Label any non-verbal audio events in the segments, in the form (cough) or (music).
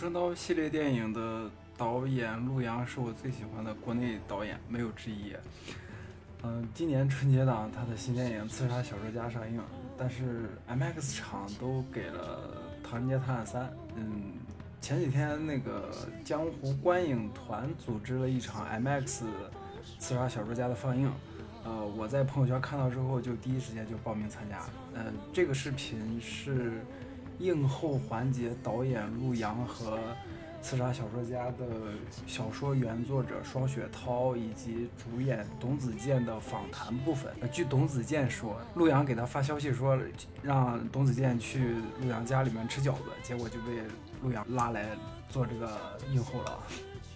春刀》系列电影的导演陆阳是我最喜欢的国内导演，没有之一。嗯，今年春节档他的新电影《刺杀小说家》上映，但是 MX 厂都给了《唐人街探案三》。嗯，前几天那个江湖观影团组织了一场 MX《刺杀小说家》的放映，呃，我在朋友圈看到之后就第一时间就报名参加。嗯，这个视频是映后环节导演陆阳和。《刺杀小说家》的小说原作者双雪涛以及主演董子健的访谈部分。据董子健说，陆阳给他发消息说让董子健去陆阳家里面吃饺子，结果就被陆阳拉来做这个映后了。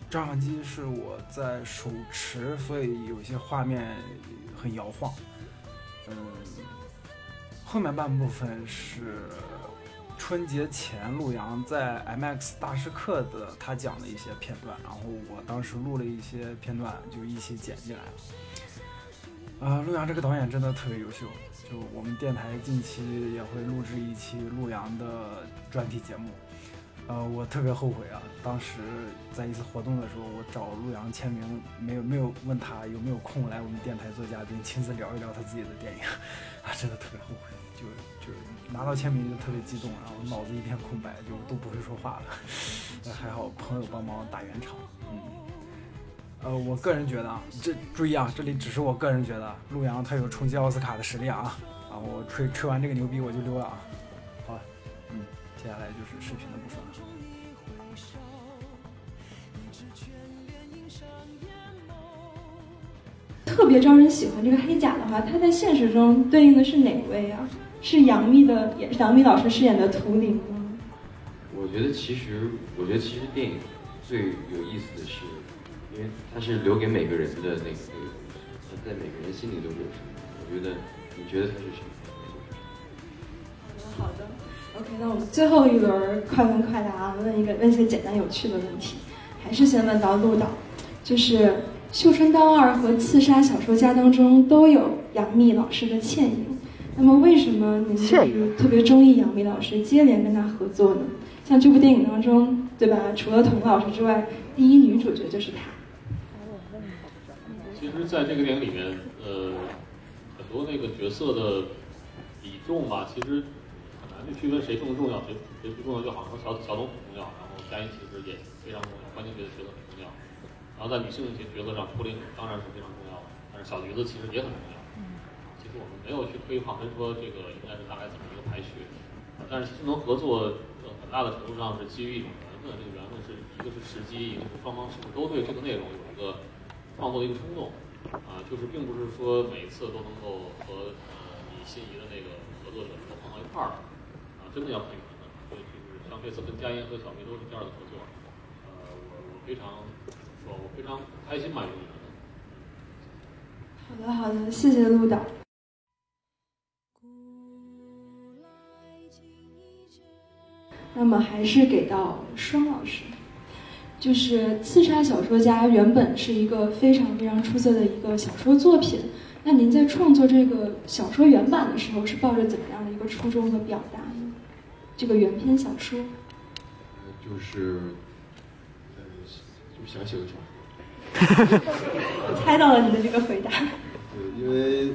照相机是我在手持，所以有些画面很摇晃。嗯，后面半部分是。春节前，陆阳在 MX 大师课的他讲的一些片段，然后我当时录了一些片段，就一起剪进来了。啊，陆阳这个导演真的特别优秀，就我们电台近期也会录制一期陆阳的专题节目。呃，我特别后悔啊，当时在一次活动的时候，我找陆阳签名，没有没有问他有没有空来我们电台做嘉宾，亲自聊一聊他自己的电影，(laughs) 啊，真的特别后悔，就就拿到签名就特别激动，然后脑子一片空白，就都不会说话了。(laughs) 还好朋友帮忙打圆场，嗯，呃，我个人觉得啊，这注意啊，这里只是我个人觉得，陆阳他有冲击奥斯卡的实力啊，啊，我吹吹完这个牛逼我就溜了啊。好，嗯接下来就是视频的部分了。特别招人喜欢这个黑甲的话，他在现实中对应的是哪位啊？是杨幂的，也是杨幂老师饰演的图灵吗？我觉得其实，我觉得其实电影最有意思的是，因为它是留给每个人的那个它在每个人心里都是有什么。我觉得，你觉得它是什么？好的，好的。OK，那我们最后一轮快问快答啊，问一个问一些简单有趣的问题，还是先问到陆导，就是《绣春刀二》和《刺杀小说家》当中都有杨幂老师的倩影，那么为什么您就是特别中意杨幂老师，接连跟她合作呢？像这部电影当中，对吧？除了童老师之外，第一女主角就是她。其实，在这个电影里面，呃，很多那个角色的比重吧，其实很难。去区分谁更重要，谁谁不重要就好。说小小董很重要，然后佳音其实也非常重要，关键角色很重要。然后在女性的角色上，图灵当然是非常重要的，但是小橘子其实也很重要。其实我们没有去推划，跟说这个应该是大概怎么一个排序。但是其实能合作，呃，很大的程度上是基于一种缘分。这个缘分是一个是时机，一个是双方是不是都对这个内容有一个创作的一个冲动。啊，就是并不是说每次都能够和呃你心仪的那个合作者能够碰到一块儿。啊真的要看缘分，所以就是像这次跟佳音和小明都是第二的合作，呃，我我非常说，我非常开心吧，好的好的，谢谢陆导。那么还是给到双老师，就是《刺杀小说家》原本是一个非常非常出色的一个小说作品，那您在创作这个小说原版的时候，是抱着怎么样的一个初衷和表达呢？这个原篇小说，就是，呃，就想写个小。哈哈我猜到了你的这个回答。对，因为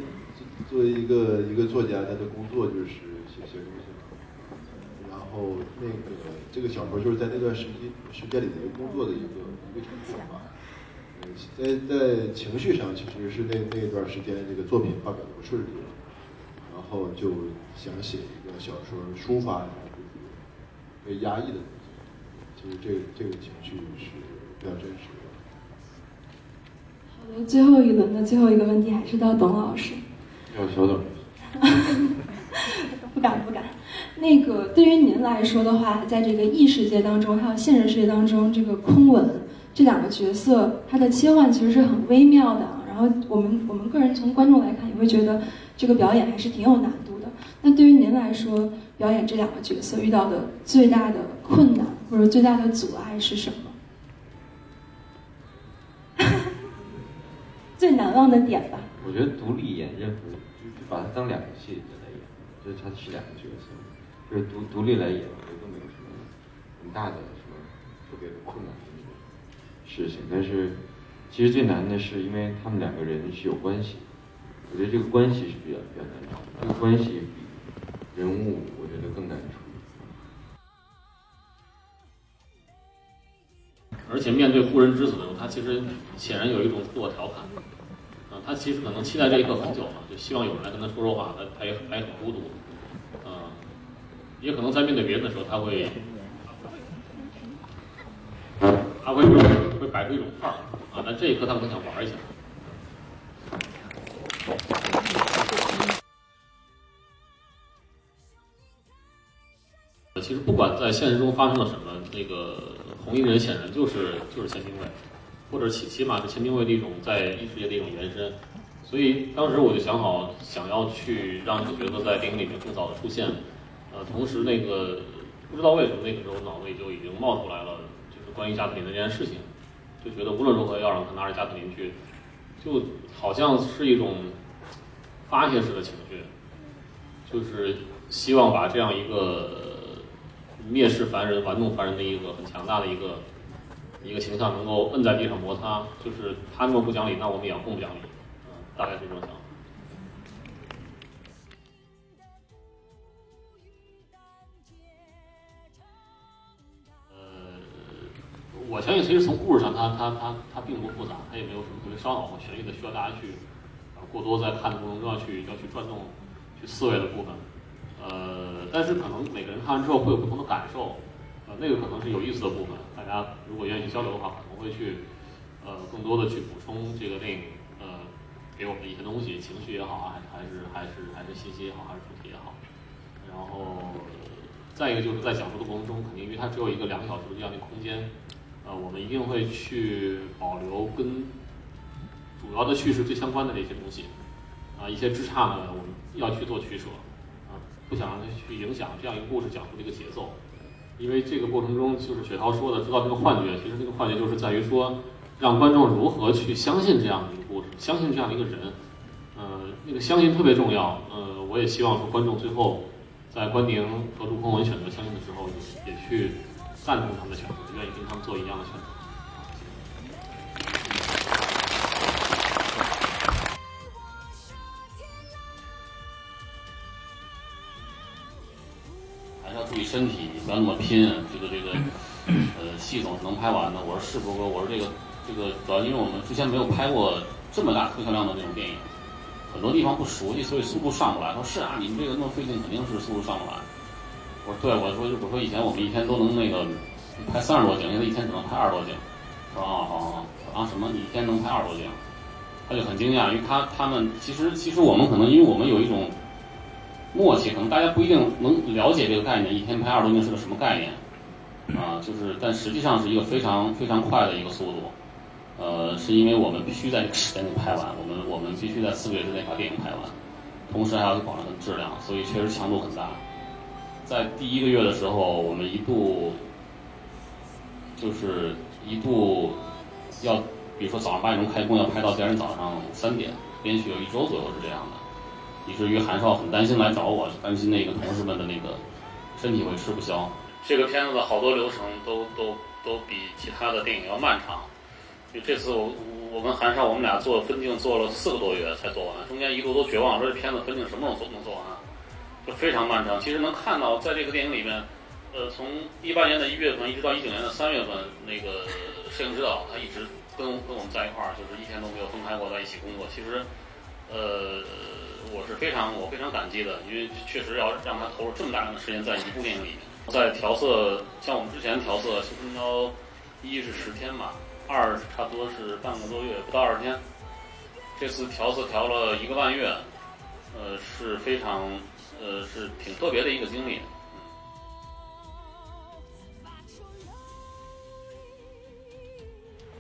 作为一个一个作家，他的工作就是写写东西嘛。然后那个这个小说就是在那段时间时间里的一个工作的一个一个成果吧。在在情绪上，其实是那那段时间这个作品发表的不顺利，然后就想写一个小说抒发。被压抑的东西，其实这个这个情绪是比较真实的。最后一轮的最后一个问题还是到董老师。要稍等。不敢不敢。那个对于您来说的话，在这个异世界当中，还有现实世界当中，这个空吻这两个角色，它的切换其实是很微妙的。然后我们我们个人从观众来看，也会觉得这个表演还是挺有难度的。那对于您来说，表演这两个角色遇到的最大的困难或者最大的阻碍是什么？难忘的点吧。我觉得独立演任何，就就把它当两个戏来演，就是它是两个角色，就是独独立来演，我觉得没有什么很大的什么特别的困难的事情。但是其实最难的是，因为他们两个人是有关系，我觉得这个关系是比较比较难处，这个关系比人物我觉得更难处理。而且面对故人之死的时候，他其实显然有一种自我调侃，啊，他其实可能期待这一刻很久了，就希望有人来跟他说说话，他他也他也很孤独，啊，也可能在面对别人的时候，他会他会会摆出一种范儿，啊，但这一刻他可能想玩一下。其实不管在现实中发生了什么，那个红衣人显然就是就是钱兵卫，或者起起码是钱兵卫的一种在异世界的一种延伸。所以当时我就想好，想要去让这个角色在电影里面更早的出现。呃，同时那个不知道为什么那个时候脑子里就已经冒出来了，就是关于加特林的这件事情，就觉得无论如何要让他拿着加特林去，就好像是一种发泄式的情绪，就是希望把这样一个。蔑视凡人、玩弄凡人的一个很强大的一个一个形象，能够摁在地上摩擦，就是他那么不讲理，那我们也要更不讲理，嗯，大概是这种想法。呃，我相信，其实从故事上，它它它它并不复杂，它也没有什么特别烧脑或悬疑的，需要大家去过多在看的过程中要去要去转动、去思维的部分。呃，但是可能每个人看完之后会有不同的感受，那个可能是有意思的部分。大家如果愿意交流的话，可能会去，呃，更多的去补充这个电影，呃，给我们的一些东西，情绪也好啊，还是还是还是信息也好，还是主题也好。然后，再一个就是在讲述的过程中，肯定因为它只有一个两个小时的这样的空间，呃，我们一定会去保留跟主要的叙事最相关的这些东西，啊，一些枝杈呢，我们要去做取舍。啊不想让它去影响这样一个故事讲述的一个节奏，因为这个过程中就是雪涛说的知道这个幻觉，其实这个幻觉就是在于说，让观众如何去相信这样的一个故事，相信这样的一个人，呃，那个相信特别重要，呃，我也希望说观众最后在关宁和陆空文选择相信的时候，也也去赞同他们的选择，愿意跟他们做一样的选择。身体不要那么拼，这个这个，呃，系统是能拍完的。我说是不哥，我说这个这个主要因为我们之前没有拍过这么大特效量的那种电影，很多地方不熟悉，所以速度上不来。他说是啊，你们这个那么费劲，肯定是速度上不来。我说对，我说我说以前我们一天都能那个拍三十多景，现在一天只能拍二十多景。说啊好好啊什么？你一天能拍二十多景？他就很惊讶，因为他他们其实其实我们可能因为我们有一种。默契可能大家不一定能了解这个概念，一天拍二十多镜是个什么概念啊？就是，但实际上是一个非常非常快的一个速度。呃，是因为我们必须在这个时间内拍完，我们我们必须在四个月之内把电影拍完，同时还要保证它的质量，所以确实强度很大。在第一个月的时候，我们一度就是一度要，比如说早上八点钟开工，要拍到第二天早上三点，连续有一周左右是这样的。以至于韩少很担心来找我，担心那个同事们的那个身体会吃不消。这个片子的好多流程都都都比其他的电影要漫长。就这次我我跟韩少我们俩做分镜做了四个多月才做完，中间一度都绝望，说这片子分镜什么时候做能做完？就非常漫长。其实能看到在这个电影里面，呃，从一八年的一月份一直到一九年的三月份，那个摄影指导他一直跟跟我们在一块儿，就是一天都没有分开过，在一起工作。其实，呃。我是非常我非常感激的，因为确实要让他投入这么大量的时间在一部电影里面，在调色，像我们之前调色，修春刀一是十天吧，二差不多是半个多月，不到二十天。这次调色调了一个半月，呃，是非常呃是挺特别的一个经历。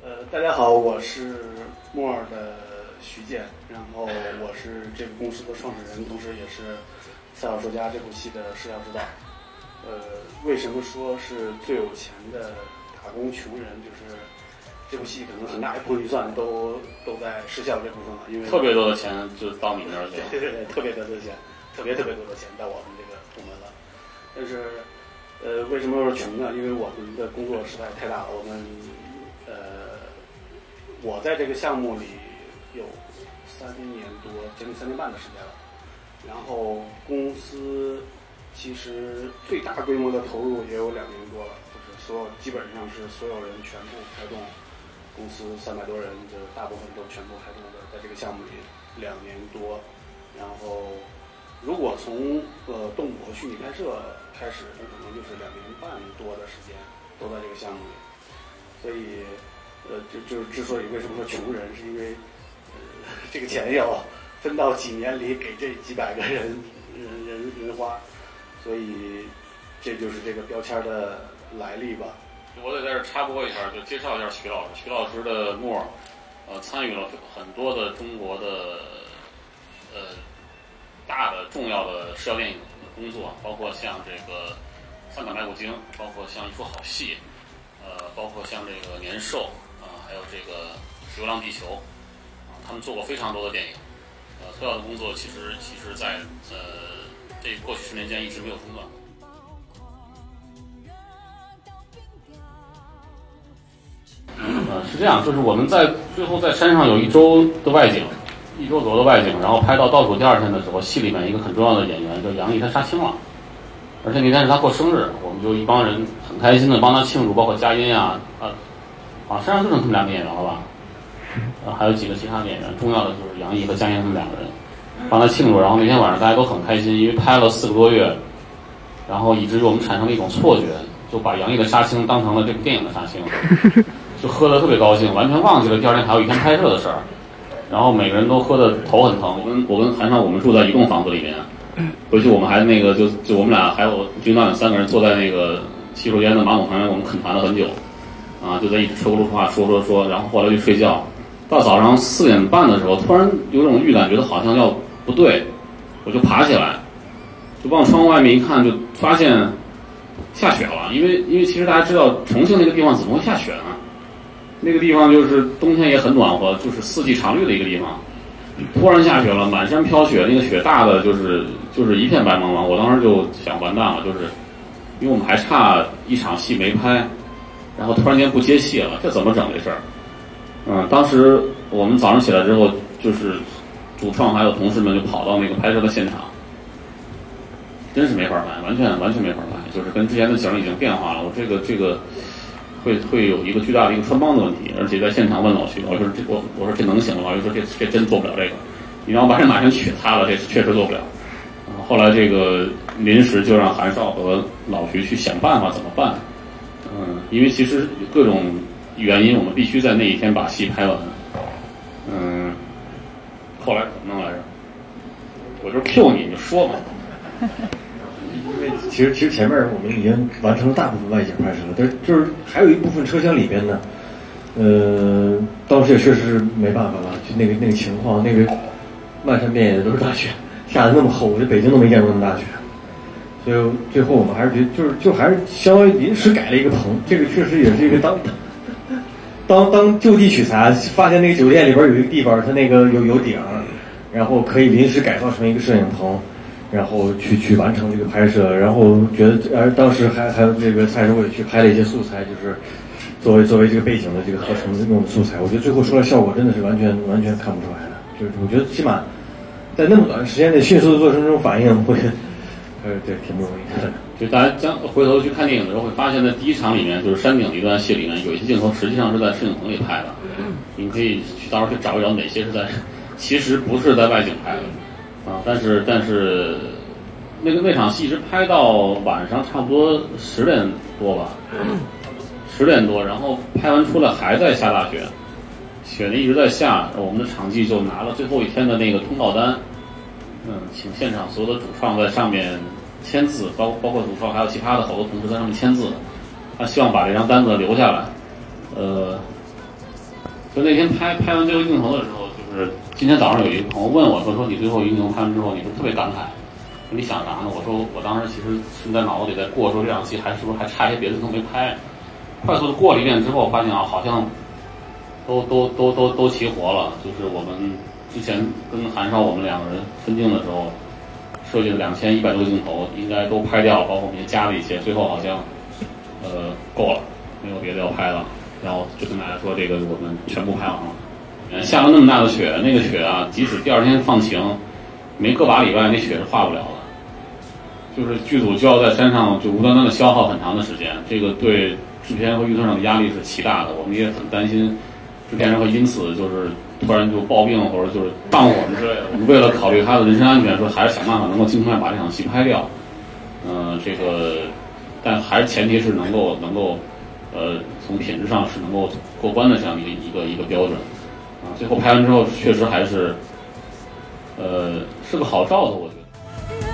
呃，大家好，我是莫尔的。徐建，然后我是这个公司的创始人，同时也是《次小说家》这部戏的视效指导。呃，为什么说是最有钱的打工穷人？就是这部戏可能很大一部分预算都都在视效这部分了，因为特别多的钱就到你那儿去了。对对对，特别多的钱，特别特别多的钱到我们这个部门了。但是，呃，为什么说穷呢？因为我们的工作实在太大了，我们呃，我在这个项目里有三年多，将近三年半的时间了。然后公司其实最大规模的投入也有两年多了，就是所有基本上是所有人全部开动，公司三百多人，就大部分都全部开动的，在这个项目里两年多。然后如果从呃动捕和虚拟拍摄开始，那可能就是两年半多的时间都在这个项目里。所以呃，就就是之所以为什么说穷人，是因为 (laughs) 这个钱要分到几年里给这几百个人人人人花，所以这就是这个标签的来历吧。我得在这插播一下，就介绍一下徐老师。徐老师的墨，呃，参与了很多的中国的呃大的重要的社交电影的工作，包括像这个《三港白骨精》，包括像一出好戏，呃，包括像这个《年兽》啊、还有这个《流浪地球》，他们做过非常多的电影。呃，特效的工作其实其实在呃这过去十年间一直没有中断。呃，是这样，就是我们在最后在山上有一周的外景，一周左右的外景，然后拍到倒数第二天的时候，戏里面一个很重要的演员叫杨毅，他杀青了，而且那天是他过生日，我们就一帮人很开心的帮他庆祝，包括佳音啊啊啊，山上就剩他们两个演员了吧？啊，还有几个其他的演员，重要的就是杨毅和江燕他们两个人，帮他庆祝。然后那天晚上大家都很开心，因为拍了四个多月，然后以至于我们产生了一种错觉，就把杨毅的杀青当成了这部电影的杀青，(laughs) 就喝得特别高兴，完全忘记了第二天还有一天拍摄的事儿。然后每个人都喝得头很疼。我跟我跟韩少，我们住在一栋房子里面，回去我们还那个就就我们俩还有军导演三个人坐在那个洗手间的马桶旁边，我们恳谈了很久，啊，就在一直说不出话，说说说，然后后来就睡觉。到早上四点半的时候，突然有种预感，觉得好像要不对，我就爬起来，就往窗户外面一看，就发现下雪了。因为因为其实大家知道重庆那个地方怎么会下雪呢？那个地方就是冬天也很暖和，就是四季常绿的一个地方。突然下雪了，满山飘雪，那个雪大的就是就是一片白茫茫。我当时就想完蛋了，就是因为我们还差一场戏没拍，然后突然间不接戏了，这怎么整这事儿？嗯，当时我们早上起来之后，就是主创还有同事们就跑到那个拍摄的现场，真是没法拍，完全完全没法拍，就是跟之前的景已经变化了。我这个这个会会有一个巨大的一个穿帮的问题，而且在现场问老徐，我说这我我说这能行吗？老徐说这这真做不了这个，你让我把这马上取塌了，这确实做不了。后来这个临时就让韩少和老徐去想办法怎么办。嗯，因为其实各种原因，我们必须在那一天把戏拍完。嗯，后来怎么弄来着？我就 Q 你，你就说嘛。因为其实其实前面我们已经完成了大部分外景拍摄了，但是就是还有一部分车厢里边呢，呃，当时也确实是没办法了，就那个那个情况，那个漫山遍野的都是大雪，下的那么厚，我在北京都没见过那么大雪，所以最后我们还是觉得就是就还是相当于临时改了一个棚，这个确实也是一个当当当就地取材，发现那个酒店里边有一个地方，它那个有有顶，然后可以临时改造成一个摄影棚。然后去去完成这个拍摄，然后觉得，而当时还还有这个蔡师傅也去拍了一些素材，就是作为作为这个背景的这个合成的用的素材。我觉得最后出来效果真的是完全完全看不出来的，就是我觉得起码在那么短时间内迅速的做出这种反应，会，呃，对，挺不容易的。就大家将回头去看电影的时候，会发现在第一场里面，就是山顶的一段戏里面，有一些镜头实际上是在摄影棚里拍的。你可以去到时候去找一找哪些是在，其实不是在外景拍的。啊，但是但是，那个那场戏一直拍到晚上差不多十点多吧，十点多，然后拍完出来还在下大雪，雪呢一直在下，我们的场记就拿了最后一天的那个通告单，嗯，请现场所有的主创在上面签字，包包括主创还有其他的好多同事在上面签字，他希望把这张单子留下来，呃，就那天拍拍完最后镜头的时候，就是。今天早上有一个朋友问我，说说你最后一个镜头拍完之后，你是特别感慨，说你想啥呢？我说我当时其实是在脑子里在过，说这场戏还是不是还差一些别的镜头没拍。快速的过了一遍之后，发现啊，好像都都都都都齐活了。就是我们之前跟韩少我们两个人分镜的时候，设计了两千一百多个镜头，应该都拍掉了，包括我们也加了一些，最后好像呃够了，没有别的要拍了，然后就跟大家说这个我们全部拍完了。呃下了那么大的雪，那个雪啊，即使第二天放晴，没个把礼拜，那雪是化不了的。就是剧组就要在山上就无端端的消耗很长的时间，这个对制片和预算上的压力是极大的。我们也很担心制片人会因此就是突然就暴病或者就是荡火之类的。我们为了考虑他的人身安全，说还是想办法能够尽快把这场戏拍掉。嗯、这个，但还是前提是能够能够，呃，从品质上是能够过关的这样一个一个一个标准。啊，最后拍完之后，确实还是，呃，是个好兆头，我觉得。